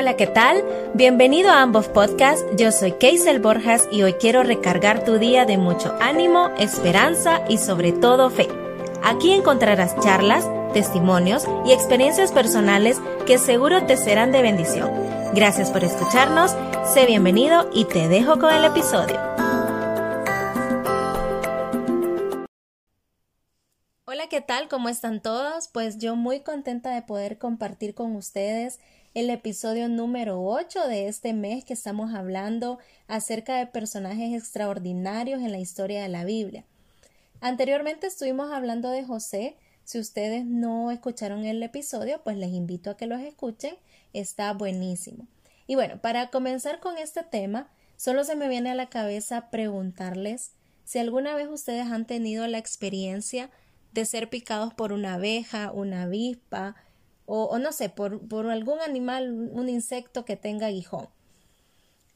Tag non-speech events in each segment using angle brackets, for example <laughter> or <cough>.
Hola, ¿qué tal? Bienvenido a ambos podcasts. Yo soy Keisel Borjas y hoy quiero recargar tu día de mucho ánimo, esperanza y sobre todo fe. Aquí encontrarás charlas, testimonios y experiencias personales que seguro te serán de bendición. Gracias por escucharnos, sé bienvenido y te dejo con el episodio. Hola, ¿qué tal? ¿Cómo están todos? Pues yo muy contenta de poder compartir con ustedes el episodio número 8 de este mes que estamos hablando acerca de personajes extraordinarios en la historia de la Biblia. Anteriormente estuvimos hablando de José. Si ustedes no escucharon el episodio, pues les invito a que los escuchen. Está buenísimo. Y bueno, para comenzar con este tema, solo se me viene a la cabeza preguntarles si alguna vez ustedes han tenido la experiencia de ser picados por una abeja, una avispa, o, no sé, por, por algún animal, un insecto que tenga aguijón.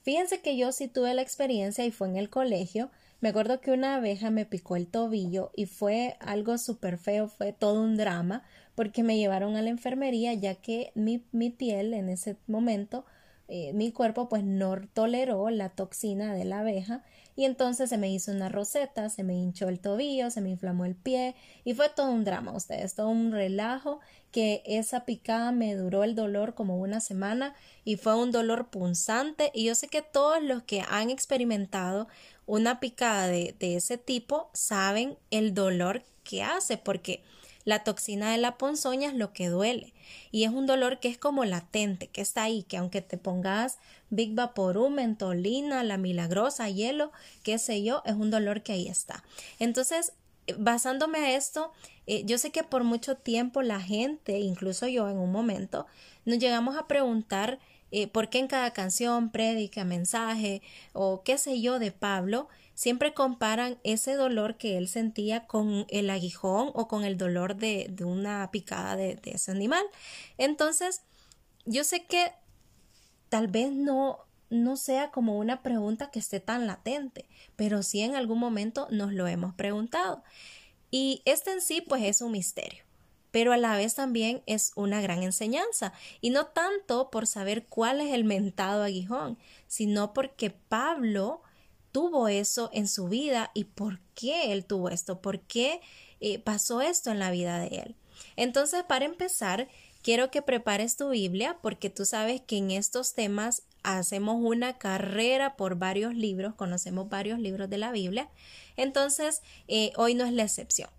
Fíjense que yo sí tuve la experiencia y fue en el colegio. Me acuerdo que una abeja me picó el tobillo y fue algo súper feo, fue todo un drama porque me llevaron a la enfermería ya que mi, mi piel en ese momento eh, mi cuerpo pues no toleró la toxina de la abeja y entonces se me hizo una roseta, se me hinchó el tobillo, se me inflamó el pie y fue todo un drama, ustedes, todo un relajo que esa picada me duró el dolor como una semana y fue un dolor punzante y yo sé que todos los que han experimentado una picada de, de ese tipo saben el dolor que hace porque la toxina de la ponzoña es lo que duele y es un dolor que es como latente, que está ahí, que aunque te pongas Big Vaporub, mentolina, la milagrosa, hielo, qué sé yo, es un dolor que ahí está. Entonces, basándome a esto, eh, yo sé que por mucho tiempo la gente, incluso yo en un momento, nos llegamos a preguntar eh, por qué en cada canción, prédica, mensaje o qué sé yo de Pablo, siempre comparan ese dolor que él sentía con el aguijón o con el dolor de, de una picada de, de ese animal. Entonces, yo sé que tal vez no, no sea como una pregunta que esté tan latente, pero sí en algún momento nos lo hemos preguntado. Y este en sí, pues es un misterio, pero a la vez también es una gran enseñanza, y no tanto por saber cuál es el mentado aguijón, sino porque Pablo tuvo eso en su vida y por qué él tuvo esto, por qué eh, pasó esto en la vida de él. Entonces, para empezar, quiero que prepares tu Biblia porque tú sabes que en estos temas hacemos una carrera por varios libros, conocemos varios libros de la Biblia. Entonces, eh, hoy no es la excepción.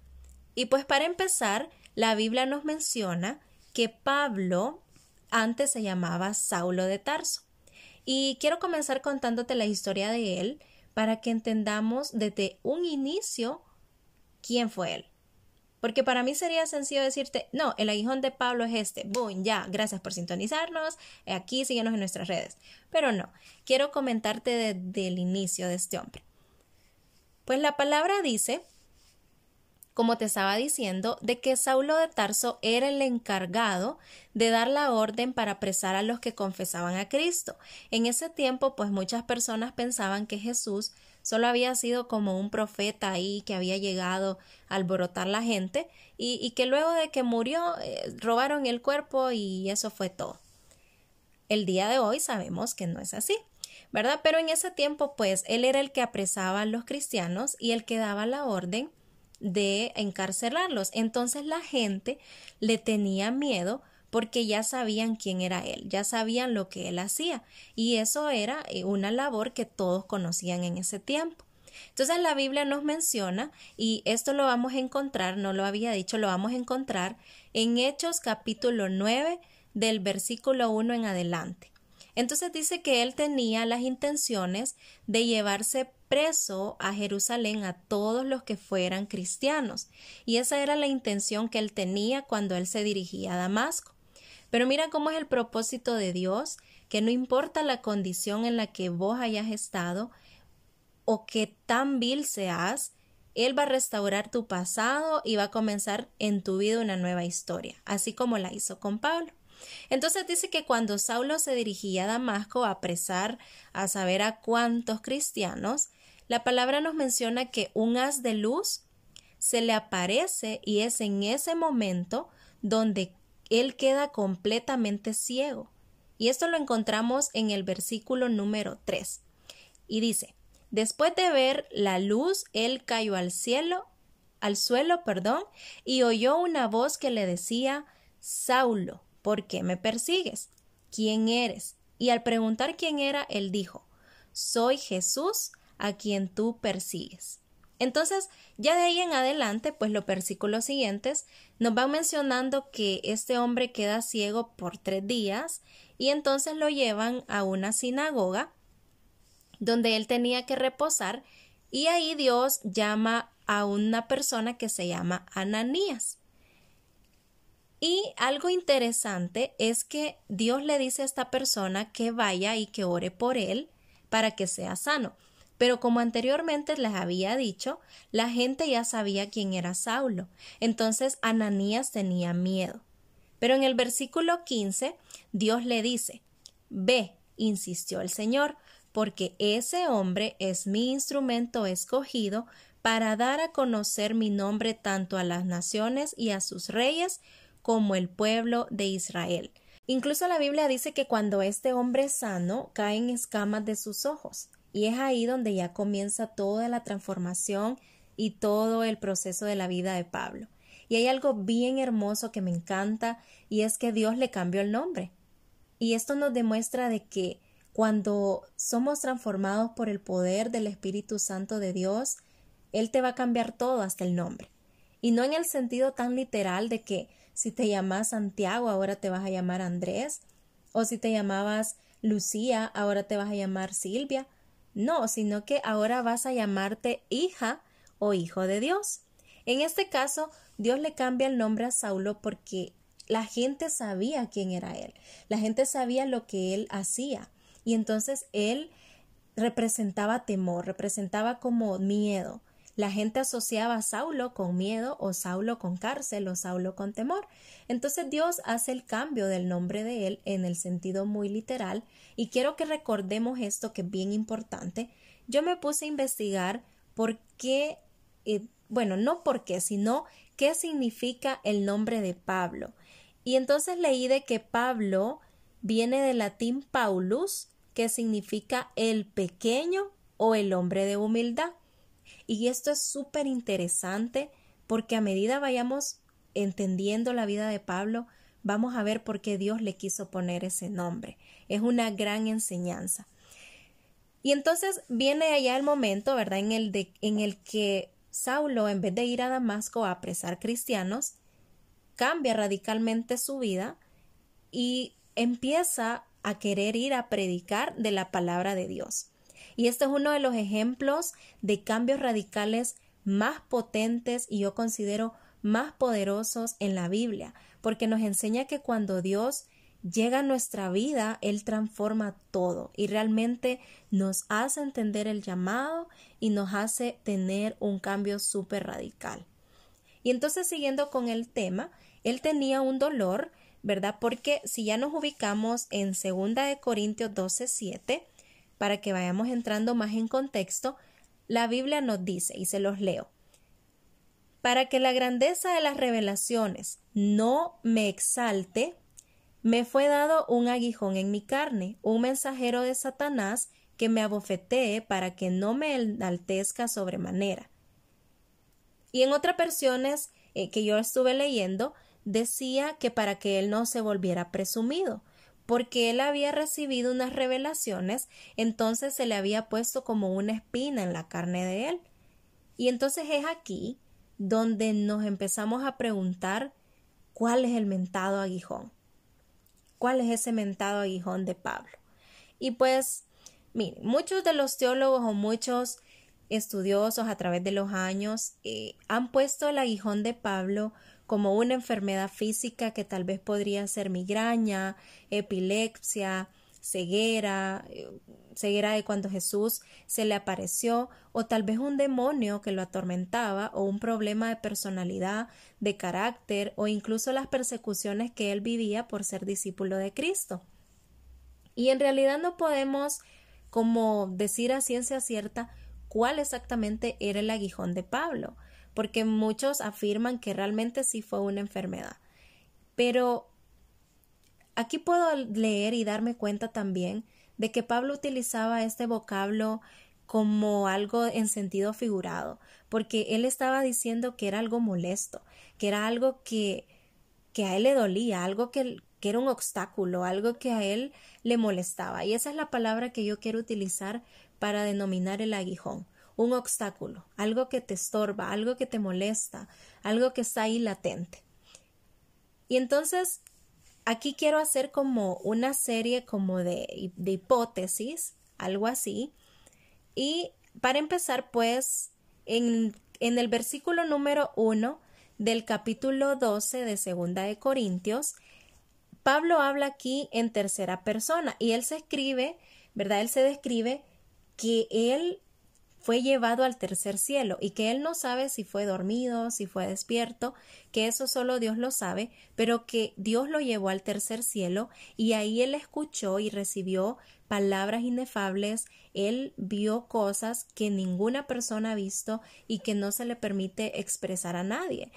Y pues para empezar, la Biblia nos menciona que Pablo antes se llamaba Saulo de Tarso. Y quiero comenzar contándote la historia de él para que entendamos desde un inicio quién fue él. Porque para mí sería sencillo decirte, no, el aguijón de Pablo es este, boom, ya, gracias por sintonizarnos, aquí síguenos en nuestras redes. Pero no, quiero comentarte desde el inicio de este hombre. Pues la palabra dice como te estaba diciendo, de que Saulo de Tarso era el encargado de dar la orden para apresar a los que confesaban a Cristo. En ese tiempo, pues muchas personas pensaban que Jesús solo había sido como un profeta ahí que había llegado a alborotar la gente y, que luego de que murió eh, robaron el cuerpo y eso fue todo. El día de hoy sabemos que no es así. ¿Verdad? Pero en ese tiempo, pues, él era el que apresaba a los cristianos y el que daba la orden de encarcelarlos. Entonces la gente le tenía miedo porque ya sabían quién era él, ya sabían lo que él hacía y eso era eh, una labor que todos conocían en ese tiempo. Entonces la Biblia nos menciona, y esto lo vamos a encontrar, no lo había dicho, lo vamos a encontrar en Hechos capítulo 9 del versículo 1 en adelante. Entonces dice que él tenía las intenciones de llevarse preso a Jerusalén a todos los que fueran cristianos, y esa era la intención que él tenía cuando él se dirigía a Damasco. Pero mira cómo es el propósito de Dios, que no importa la condición en la que vos hayas estado o que tan vil seas, Él va a restaurar tu pasado y va a comenzar en tu vida una nueva historia, así como la hizo con Pablo. Entonces dice que cuando Saulo se dirigía a Damasco a apresar a saber a cuántos cristianos, la palabra nos menciona que un haz de luz se le aparece y es en ese momento donde él queda completamente ciego. Y esto lo encontramos en el versículo número 3. Y dice, después de ver la luz, él cayó al cielo, al suelo, perdón, y oyó una voz que le decía, Saulo, ¿por qué me persigues? ¿Quién eres? Y al preguntar quién era, él dijo, Soy Jesús a quien tú persigues. Entonces, ya de ahí en adelante, pues los versículos siguientes nos van mencionando que este hombre queda ciego por tres días y entonces lo llevan a una sinagoga donde él tenía que reposar y ahí Dios llama a una persona que se llama Ananías. Y algo interesante es que Dios le dice a esta persona que vaya y que ore por él para que sea sano. Pero como anteriormente les había dicho, la gente ya sabía quién era Saulo. Entonces Ananías tenía miedo. Pero en el versículo 15, Dios le dice, Ve, insistió el Señor, porque ese hombre es mi instrumento escogido para dar a conocer mi nombre tanto a las naciones y a sus reyes como el pueblo de Israel. Incluso la Biblia dice que cuando este hombre es sano, caen escamas de sus ojos. Y es ahí donde ya comienza toda la transformación y todo el proceso de la vida de Pablo. Y hay algo bien hermoso que me encanta y es que Dios le cambió el nombre. Y esto nos demuestra de que cuando somos transformados por el poder del Espíritu Santo de Dios, Él te va a cambiar todo hasta el nombre. Y no en el sentido tan literal de que si te llamas Santiago ahora te vas a llamar Andrés, o si te llamabas Lucía ahora te vas a llamar Silvia, no, sino que ahora vas a llamarte hija o hijo de Dios. En este caso, Dios le cambia el nombre a Saulo porque la gente sabía quién era él, la gente sabía lo que él hacía y entonces él representaba temor, representaba como miedo. La gente asociaba a Saulo con miedo o Saulo con cárcel o Saulo con temor. Entonces Dios hace el cambio del nombre de él en el sentido muy literal y quiero que recordemos esto que es bien importante. Yo me puse a investigar por qué, eh, bueno, no por qué, sino qué significa el nombre de Pablo. Y entonces leí de que Pablo viene del latín Paulus, que significa el pequeño o el hombre de humildad. Y esto es súper interesante porque a medida vayamos entendiendo la vida de Pablo, vamos a ver por qué Dios le quiso poner ese nombre. Es una gran enseñanza. Y entonces viene allá el momento, ¿verdad? En el, de, en el que Saulo, en vez de ir a Damasco a apresar cristianos, cambia radicalmente su vida y empieza a querer ir a predicar de la palabra de Dios. Y este es uno de los ejemplos de cambios radicales más potentes y yo considero más poderosos en la Biblia, porque nos enseña que cuando Dios llega a nuestra vida, Él transforma todo y realmente nos hace entender el llamado y nos hace tener un cambio súper radical. Y entonces, siguiendo con el tema, Él tenía un dolor, ¿verdad? Porque si ya nos ubicamos en 2 de Corintios 12, 7, para que vayamos entrando más en contexto, la Biblia nos dice, y se los leo, para que la grandeza de las revelaciones no me exalte, me fue dado un aguijón en mi carne, un mensajero de Satanás que me abofetee para que no me enaltezca sobremanera. Y en otras versiones eh, que yo estuve leyendo, decía que para que él no se volviera presumido, porque él había recibido unas revelaciones, entonces se le había puesto como una espina en la carne de él. Y entonces es aquí donde nos empezamos a preguntar cuál es el mentado aguijón. ¿Cuál es ese mentado aguijón de Pablo? Y pues, miren, muchos de los teólogos o muchos estudiosos a través de los años eh, han puesto el aguijón de Pablo como una enfermedad física que tal vez podría ser migraña, epilepsia, ceguera, eh, ceguera de cuando Jesús se le apareció, o tal vez un demonio que lo atormentaba, o un problema de personalidad, de carácter, o incluso las persecuciones que él vivía por ser discípulo de Cristo. Y en realidad no podemos como decir a ciencia cierta cuál exactamente era el aguijón de Pablo porque muchos afirman que realmente sí fue una enfermedad. Pero aquí puedo leer y darme cuenta también de que Pablo utilizaba este vocablo como algo en sentido figurado, porque él estaba diciendo que era algo molesto, que era algo que, que a él le dolía, algo que, que era un obstáculo, algo que a él le molestaba. Y esa es la palabra que yo quiero utilizar para denominar el aguijón, un obstáculo, algo que te estorba, algo que te molesta, algo que está ahí latente. Y entonces aquí quiero hacer como una serie como de, de hipótesis, algo así. Y para empezar, pues, en, en el versículo número uno del capítulo 12 de Segunda de Corintios, Pablo habla aquí en tercera persona y él se escribe, ¿verdad? Él se describe que él fue llevado al tercer cielo y que él no sabe si fue dormido, si fue despierto, que eso solo Dios lo sabe, pero que Dios lo llevó al tercer cielo y ahí él escuchó y recibió palabras inefables, él vio cosas que ninguna persona ha visto y que no se le permite expresar a nadie.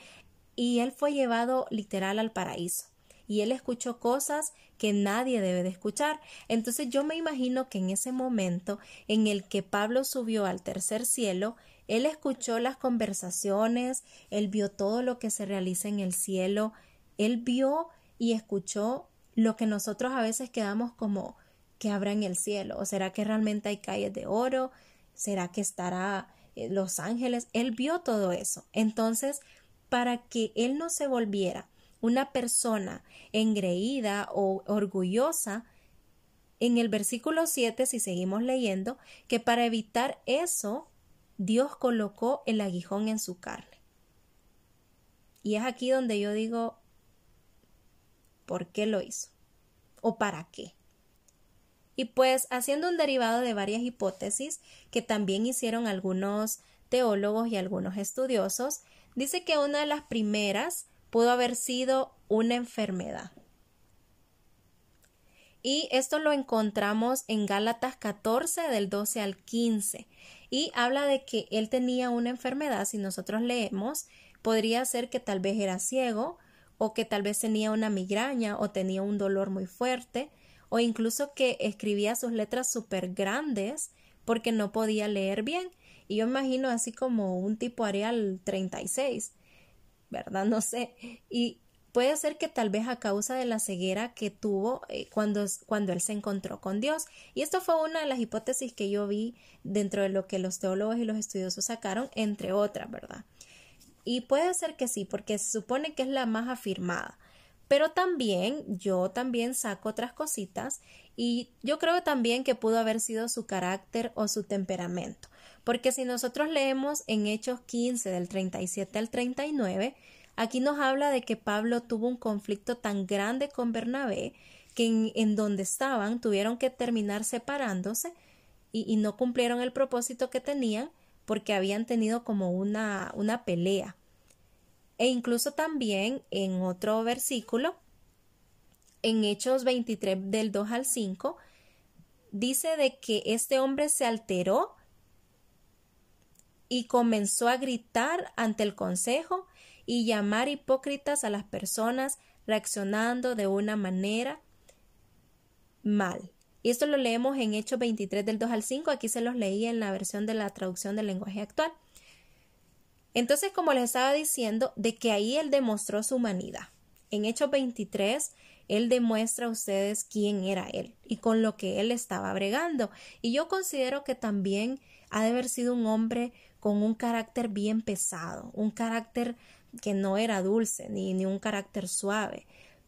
Y él fue llevado literal al paraíso y él escuchó cosas que nadie debe de escuchar. Entonces yo me imagino que en ese momento en el que Pablo subió al tercer cielo, él escuchó las conversaciones, él vio todo lo que se realiza en el cielo, él vio y escuchó lo que nosotros a veces quedamos como que habrá en el cielo, o será que realmente hay calles de oro, será que estará eh, los ángeles, él vio todo eso. Entonces, para que él no se volviera una persona engreída o orgullosa, en el versículo 7, si seguimos leyendo, que para evitar eso, Dios colocó el aguijón en su carne. Y es aquí donde yo digo, ¿por qué lo hizo? ¿O para qué? Y pues haciendo un derivado de varias hipótesis que también hicieron algunos teólogos y algunos estudiosos, dice que una de las primeras pudo haber sido una enfermedad. Y esto lo encontramos en Gálatas 14 del 12 al 15 y habla de que él tenía una enfermedad, si nosotros leemos, podría ser que tal vez era ciego o que tal vez tenía una migraña o tenía un dolor muy fuerte o incluso que escribía sus letras súper grandes porque no podía leer bien. Y yo imagino así como un tipo Arial 36 ¿verdad? No sé. Y puede ser que tal vez a causa de la ceguera que tuvo eh, cuando, cuando él se encontró con Dios. Y esto fue una de las hipótesis que yo vi dentro de lo que los teólogos y los estudiosos sacaron, entre otras, ¿verdad? Y puede ser que sí, porque se supone que es la más afirmada. Pero también yo también saco otras cositas y yo creo también que pudo haber sido su carácter o su temperamento. Porque si nosotros leemos en Hechos 15 del 37 al 39, aquí nos habla de que Pablo tuvo un conflicto tan grande con Bernabé que en, donde estaban tuvieron que terminar separándose y, no cumplieron el propósito que tenían porque habían tenido como una, una pelea. E incluso también en otro versículo, en Hechos 23 del 2 al 5, dice de que este hombre se alteró y comenzó a gritar ante el consejo y llamar hipócritas a las personas reaccionando de una manera mal. Y esto lo leemos en Hechos 23 del 2 al 5, aquí se los leí en la versión de la traducción del lenguaje actual. Entonces, como les estaba diciendo, de que ahí él demostró su humanidad. En Hechos 23, él demuestra a ustedes quién era él y con lo que él estaba bregando. Y yo considero que también ha de haber sido un hombre con un carácter bien pesado, un carácter que no era dulce ni, ni un carácter suave,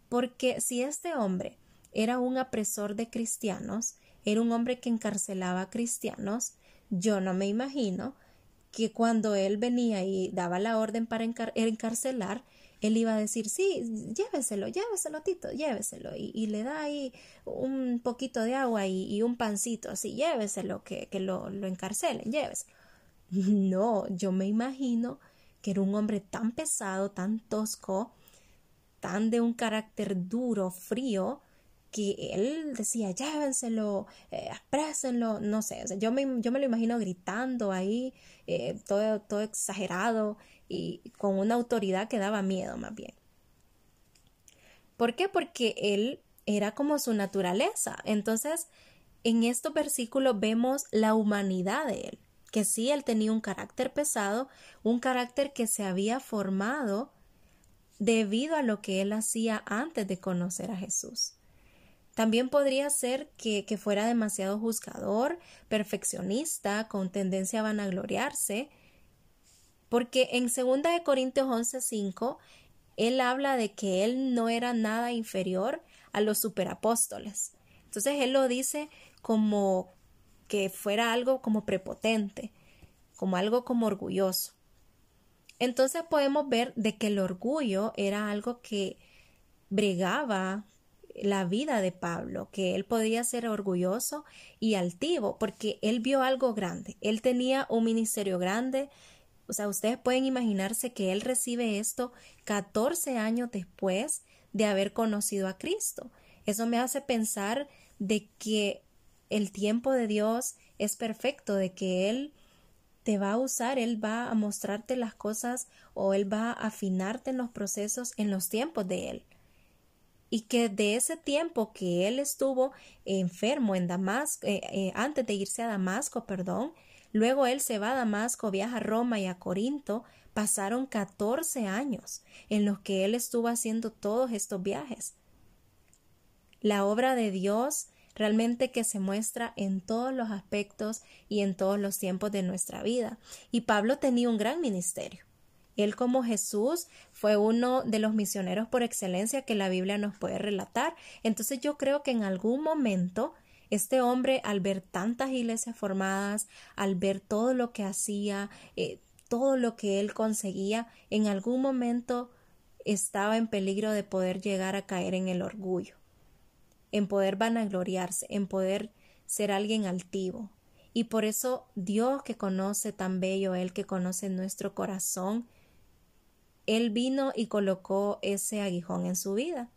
porque si este hombre era un apresor de cristianos, era un hombre que encarcelaba a cristianos, yo no me imagino que cuando él venía y daba la orden para encarcelar, él iba a decir, sí, lléveselo, lléveselo, Tito, lléveselo, y, le da ahí un poquito de agua y, un pancito, así, lléveselo, que, que lo, lo encarcelen, lléveselo. <laughs> No, yo me imagino que era un hombre tan pesado, tan tosco, tan de un carácter duro, frío, que él decía, llévenselo, eh, exprésenlo, no sé, yo, me, yo me lo imagino gritando ahí, eh, todo, todo exagerado y con una autoridad que daba miedo más bien. ¿Por qué? Porque él era como su naturaleza. Entonces, en estos versículos vemos la humanidad de él, que sí, él tenía un carácter pesado, un carácter que se había formado debido a lo que él hacía antes de conocer a Jesús. También podría ser que, que, fuera demasiado juzgador, perfeccionista, con tendencia a vanagloriarse, porque en 2 de Corintios 11:5 él habla de que él no era nada inferior a los superapóstoles. Entonces él lo dice como que fuera algo como prepotente, como algo como orgulloso. Entonces podemos ver de que el orgullo era algo que bregaba la vida de Pablo, que él podía ser orgulloso y altivo, porque él vio algo grande, él tenía un ministerio grande, o sea, ustedes pueden imaginarse que él recibe esto 14 años después de haber conocido a Cristo. Eso me hace pensar de que el tiempo de Dios es perfecto, de que Él te va a usar, Él va a mostrarte las cosas o Él va a afinarte en los procesos en los tiempos de Él. Y que de ese tiempo que Él estuvo enfermo en Damasco, eh, eh, antes de irse a Damasco, perdón, luego Él se va a Damasco, viaja a Roma y a Corinto, pasaron 14 años en los que Él estuvo haciendo todos estos viajes. La obra de Dios realmente que se muestra en todos los aspectos y en todos los tiempos de nuestra vida. Y Pablo tenía un gran ministerio. Él como Jesús fue uno de los misioneros por excelencia que la Biblia nos puede relatar. Entonces yo creo que en algún momento este hombre al ver tantas iglesias formadas, al ver todo lo que hacía, eh, todo lo que él conseguía, en algún momento estaba en peligro de poder llegar a caer en el orgullo en poder vanagloriarse, en poder ser alguien altivo. Y por eso Dios que conoce tan bello, Él que conoce nuestro corazón, Él vino y colocó ese aguijón en su vida.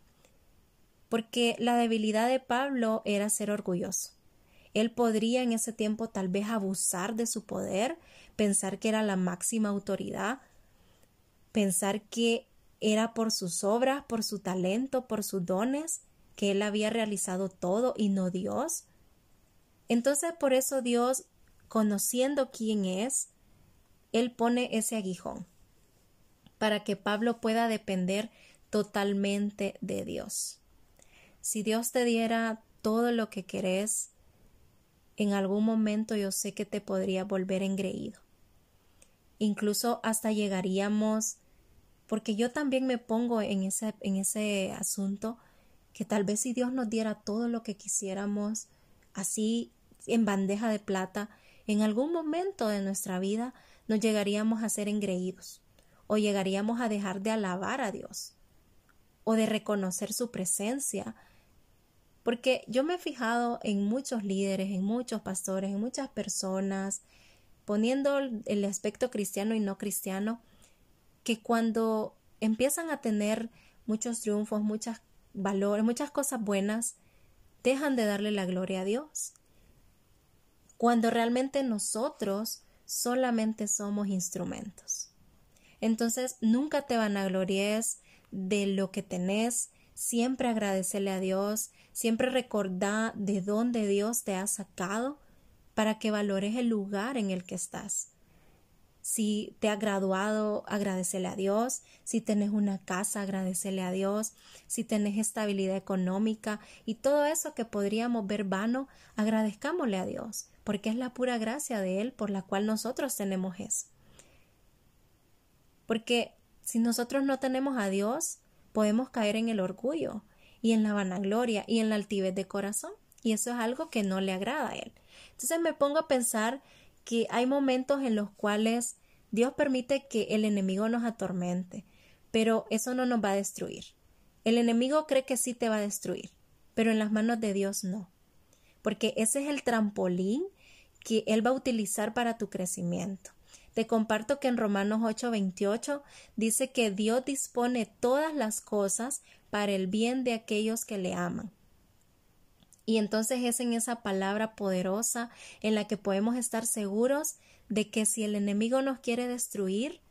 Porque la debilidad de Pablo era ser orgulloso. Él podría en ese tiempo tal vez abusar de su poder, pensar que era la máxima autoridad, pensar que era por sus obras, por su talento, por sus dones, que él había realizado todo y no Dios? Entonces por eso Dios, conociendo quién es, él pone ese aguijón para que Pablo pueda depender totalmente de Dios. Si Dios te diera todo lo que querés, en algún momento yo sé que te podría volver engreído. Incluso hasta llegaríamos, porque yo también me pongo en ese, en ese asunto, que tal vez si Dios nos diera todo lo que quisiéramos, así en bandeja de plata, en algún momento de nuestra vida nos llegaríamos a ser engreídos, o llegaríamos a dejar de alabar a Dios, o de reconocer su presencia. Porque yo me he fijado en muchos líderes, en muchos pastores, en muchas personas, poniendo el aspecto cristiano y no cristiano, que cuando empiezan a tener muchos triunfos, muchas valores, muchas cosas buenas, dejan de darle la gloria a Dios. Cuando realmente nosotros solamente somos instrumentos. Entonces, nunca te van a glories de lo que tenés, siempre agradecerle a Dios, siempre recordar de dónde Dios te ha sacado para que valores el lugar en el que estás. Si te ha graduado, agradecele a Dios. Si tenés una casa, agradecele a Dios. Si tenés estabilidad económica y todo eso que podríamos ver vano, agradezcámosle a Dios, porque es la pura gracia de Él por la cual nosotros tenemos eso. Porque si nosotros no tenemos a Dios, podemos caer en el orgullo y en la vanagloria y en la altivez de corazón. Y eso es algo que no le agrada a Él. Entonces me pongo a pensar que hay momentos en los cuales Dios permite que el enemigo nos atormente, pero eso no nos va a destruir. El enemigo cree que sí te va a destruir, pero en las manos de Dios no, porque ese es el trampolín que Él va a utilizar para tu crecimiento. Te comparto que en Romanos 8:28 dice que Dios dispone todas las cosas para el bien de aquellos que le aman. Y entonces es en esa palabra poderosa en la que podemos estar seguros de que si el enemigo nos quiere destruir,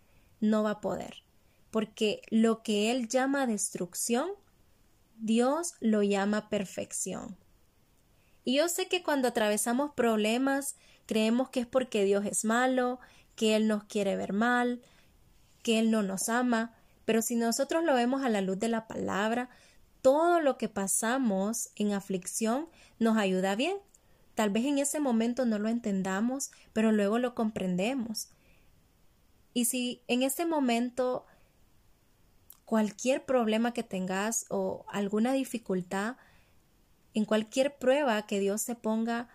no va a poder, porque lo que él llama destrucción, Dios lo llama perfección. Y yo sé que cuando atravesamos problemas, creemos que es porque Dios es malo, que Él nos quiere ver mal, que Él no nos ama, pero si nosotros lo vemos a la luz de la palabra, todo lo que pasamos en aflicción nos ayuda bien. Tal vez en ese momento no lo entendamos, pero luego lo comprendemos. Y si en ese momento cualquier problema que tengas o alguna dificultad, en cualquier prueba que Dios te ponga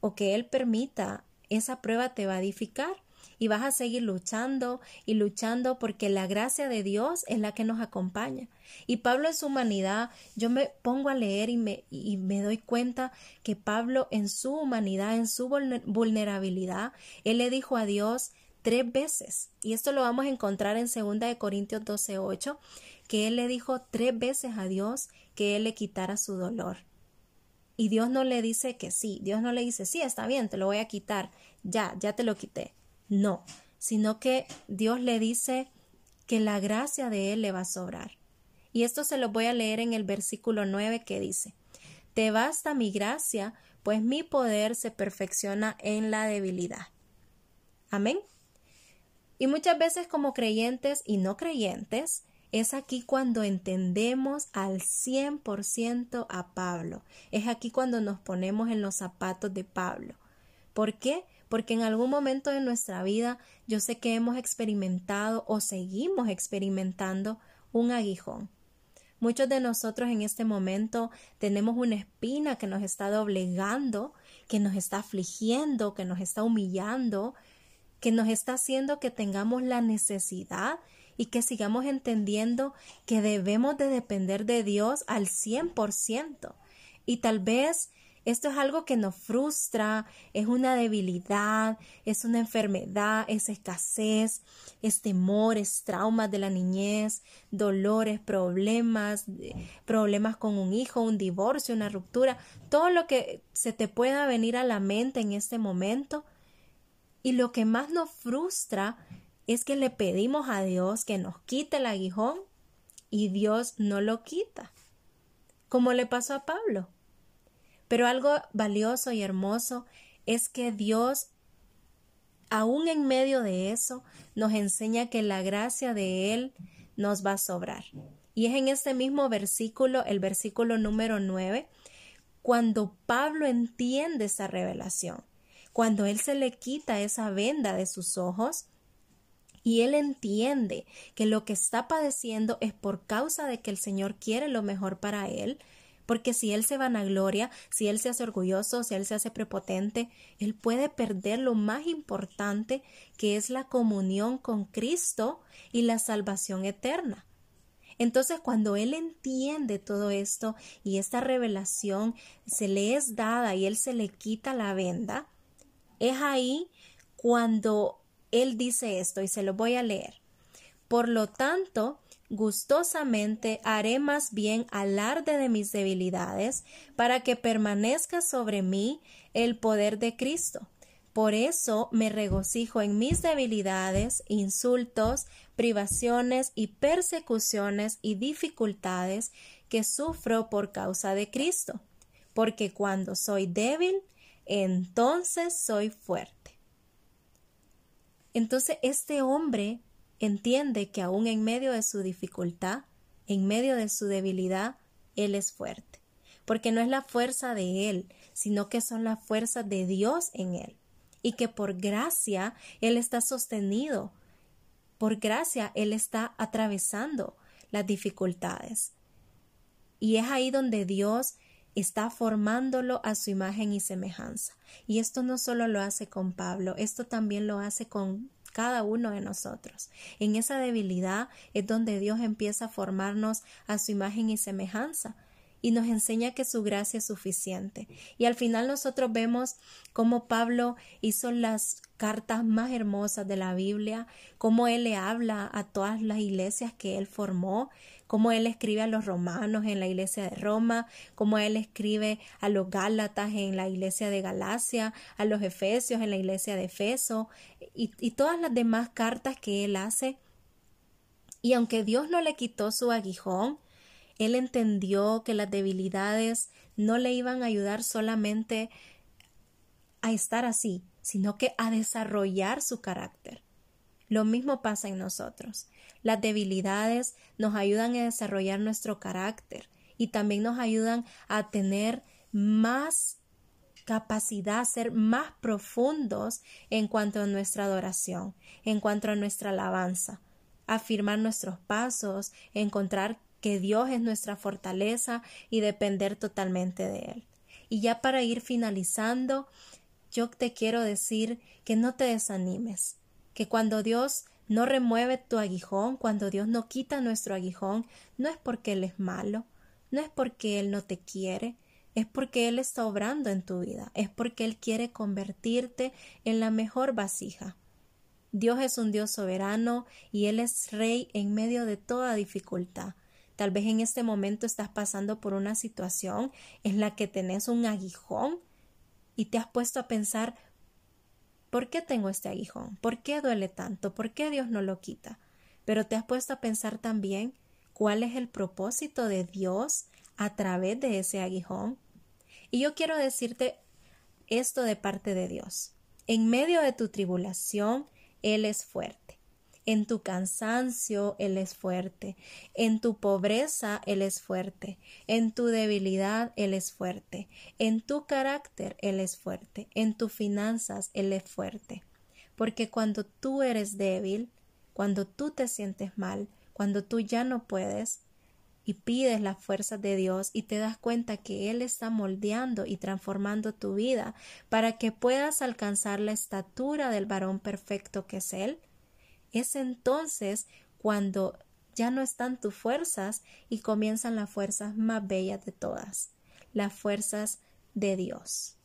o que Él permita, esa prueba te va a edificar y vas a seguir luchando y luchando porque la gracia de Dios es la que nos acompaña. Y Pablo en su humanidad, yo me pongo a leer y me, y me doy cuenta que Pablo en su humanidad, en su vulnerabilidad, él le dijo a Dios tres veces, y esto lo vamos a encontrar en 2 de Corintios 12:8, que él le dijo tres veces a Dios que él le quitara su dolor. Y Dios no le dice que sí, Dios no le dice, sí, está bien, te lo voy a quitar, ya, ya te lo quité. No, sino que Dios le dice que la gracia de Él le va a sobrar. Y esto se lo voy a leer en el versículo 9 que dice, Te basta mi gracia, pues mi poder se perfecciona en la debilidad. Amén. Y muchas veces como creyentes y no creyentes, es aquí cuando entendemos al 100% a Pablo. Es aquí cuando nos ponemos en los zapatos de Pablo. ¿Por qué? Porque en algún momento de nuestra vida yo sé que hemos experimentado o seguimos experimentando un aguijón. Muchos de nosotros en este momento tenemos una espina que nos está doblegando, que nos está afligiendo, que nos está humillando, que nos está haciendo que tengamos la necesidad y que sigamos entendiendo que debemos de depender de Dios al 100%. Y tal vez esto es algo que nos frustra, es una debilidad, es una enfermedad, es escasez, es temor, es traumas de la niñez, dolores, problemas, problemas con un hijo, un divorcio, una ruptura, todo lo que se te pueda venir a la mente en este momento. Y lo que más nos frustra es que le pedimos a Dios que nos quite el aguijón y Dios no lo quita, como le pasó a Pablo. Pero algo valioso y hermoso es que Dios, aún en medio de eso, nos enseña que la gracia de Él nos va a sobrar. Y es en este mismo versículo, el versículo número 9, cuando Pablo entiende esa revelación, cuando Él se le quita esa venda de sus ojos, y él entiende que lo que está padeciendo es por causa de que el Señor quiere lo mejor para él, porque si él se vanagloria, si él se hace orgulloso, si él se hace prepotente, él puede perder lo más importante que es la comunión con Cristo y la salvación eterna. Entonces, cuando él entiende todo esto y esta revelación se le es dada y él se le quita la venda, es ahí cuando él dice esto y se lo voy a leer. Por lo tanto, gustosamente haré más bien alarde de mis debilidades, para que permanezca sobre mí el poder de Cristo. Por eso me regocijo en mis debilidades, insultos, privaciones y persecuciones y dificultades que sufro por causa de Cristo, porque cuando soy débil, entonces soy fuerte. Entonces este hombre entiende que aún en medio de su dificultad, en medio de su debilidad, Él es fuerte, porque no es la fuerza de Él, sino que son las fuerzas de Dios en Él, y que por gracia Él está sostenido, por gracia Él está atravesando las dificultades. Y es ahí donde Dios está formándolo a su imagen y semejanza. Y esto no solo lo hace con Pablo, esto también lo hace con cada uno de nosotros. En esa debilidad es donde Dios empieza a formarnos a su imagen y semejanza y nos enseña que su gracia es suficiente. Y al final nosotros vemos cómo Pablo hizo las cartas más hermosas de la Biblia, cómo él le habla a todas las iglesias que él formó, cómo él escribe a los romanos en la iglesia de Roma, cómo él escribe a los gálatas en la iglesia de Galacia, a los efesios en la iglesia de Efeso y, y todas las demás cartas que él hace. Y aunque Dios no le quitó su aguijón, Él entendió que las debilidades no le iban a ayudar solamente a estar así, sino que a desarrollar su carácter. Lo mismo pasa en nosotros. Las debilidades nos ayudan a desarrollar nuestro carácter y también nos ayudan a tener más capacidad, ser más profundos en cuanto a nuestra adoración, en cuanto a nuestra alabanza, afirmar nuestros pasos, encontrar que Dios es nuestra fortaleza y depender totalmente de Él. Y ya para ir finalizando, yo te quiero decir que no te desanimes, que cuando Dios no remueve tu aguijón, cuando Dios no quita nuestro aguijón, no es porque Él es malo, no es porque Él no te quiere, es porque Él está obrando en tu vida, es porque Él quiere convertirte en la mejor vasija. Dios es un Dios soberano y Él es rey en medio de toda dificultad. Tal vez en este momento estás pasando por una situación en la que tenés un aguijón y te has puesto a pensar ¿por qué tengo este aguijón? ¿Por qué duele tanto? ¿Por qué Dios no lo quita? Pero te has puesto a pensar también cuál es el propósito de Dios a través de ese aguijón. Y yo quiero decirte esto de parte de Dios. En medio de tu tribulación, Él es fuerte. En tu cansancio Él es fuerte. En tu pobreza Él es fuerte. En tu debilidad Él es fuerte. En tu carácter Él es fuerte. En tus finanzas Él es fuerte. Porque cuando tú eres débil, cuando tú te sientes mal, cuando tú ya no puedes, y pides las fuerzas de Dios y te das cuenta que Él está moldeando y transformando tu vida para que puedas alcanzar la estatura del varón perfecto que es Él, es entonces cuando ya no están tus fuerzas y comienzan las fuerzas más bellas de todas, las fuerzas de Dios.